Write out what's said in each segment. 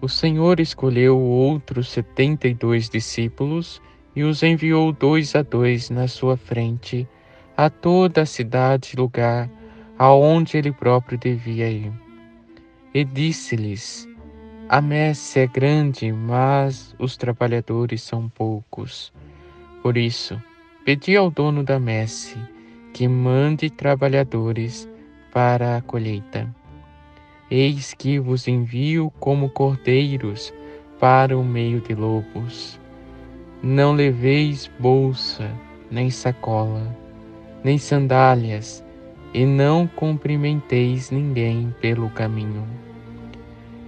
o Senhor escolheu outros setenta e dois discípulos e os enviou dois a dois na sua frente a toda a cidade e lugar aonde ele próprio devia ir. E disse-lhes: A messe é grande, mas os trabalhadores são poucos. Por isso, pedi ao dono da messe que mande trabalhadores para a colheita. Eis que vos envio como cordeiros para o meio de lobos. Não leveis bolsa, nem sacola, nem sandálias, e não cumprimenteis ninguém pelo caminho.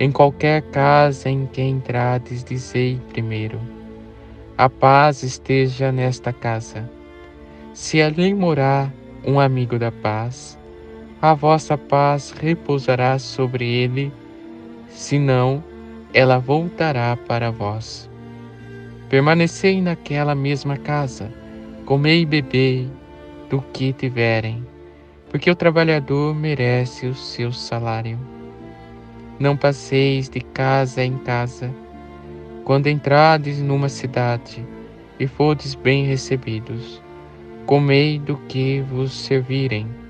Em qualquer casa em que entrades, dizei primeiro: a paz esteja nesta casa. Se ali morar um amigo da paz, a vossa paz repousará sobre ele, senão ela voltará para vós. Permanecei naquela mesma casa, comei e bebei do que tiverem, porque o trabalhador merece o seu salário. Não passeis de casa em casa, quando entrades numa cidade e fordes bem recebidos, comei do que vos servirem,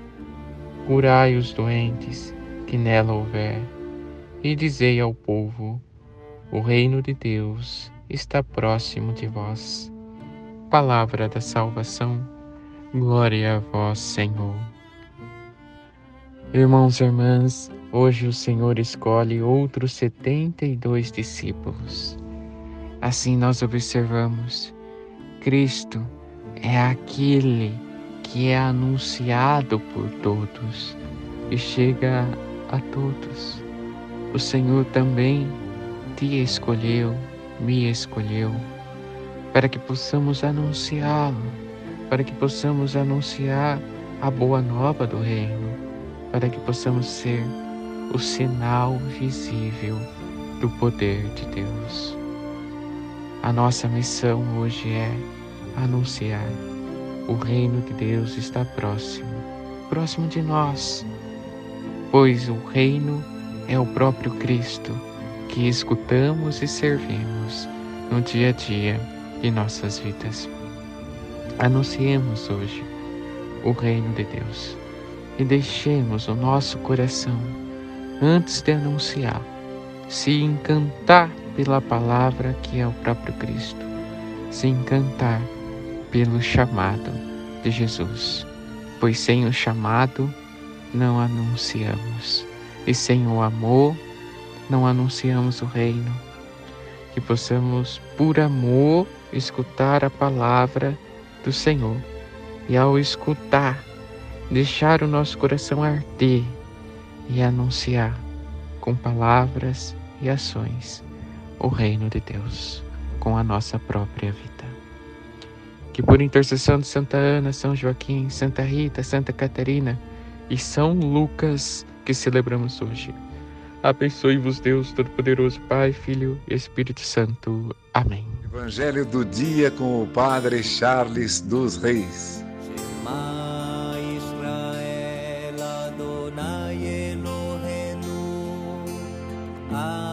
curai os doentes que nela houver, e dizei ao povo: o reino de Deus está próximo de vós. Palavra da salvação, glória a vós, Senhor. Irmãos e irmãs, hoje o Senhor escolhe outros setenta e dois discípulos Assim nós observamos, Cristo é aquele que é anunciado por todos e chega a todos. O Senhor também te escolheu, me escolheu, para que possamos anunciá-lo, para que possamos anunciar a boa nova do Reino, para que possamos ser o sinal visível do poder de Deus. A nossa missão hoje é anunciar o reino de Deus está próximo, próximo de nós, pois o reino é o próprio Cristo que escutamos e servimos no dia a dia de nossas vidas. Anunciemos hoje o reino de Deus e deixemos o nosso coração, antes de anunciar, se encantar pela palavra que é o próprio Cristo, se encantar pelo chamado de Jesus, pois sem o chamado não anunciamos, e sem o amor não anunciamos o reino. Que possamos, por amor, escutar a palavra do Senhor e, ao escutar, deixar o nosso coração arder e anunciar com palavras e ações o reino de Deus com a nossa própria vida. Que por intercessão de Santa Ana, São Joaquim, Santa Rita, Santa Catarina e São Lucas que celebramos hoje, abençoe-vos Deus Todo-Poderoso, Pai, Filho e Espírito Santo. Amém. Evangelho do dia com o Padre Charles dos Reis. Ah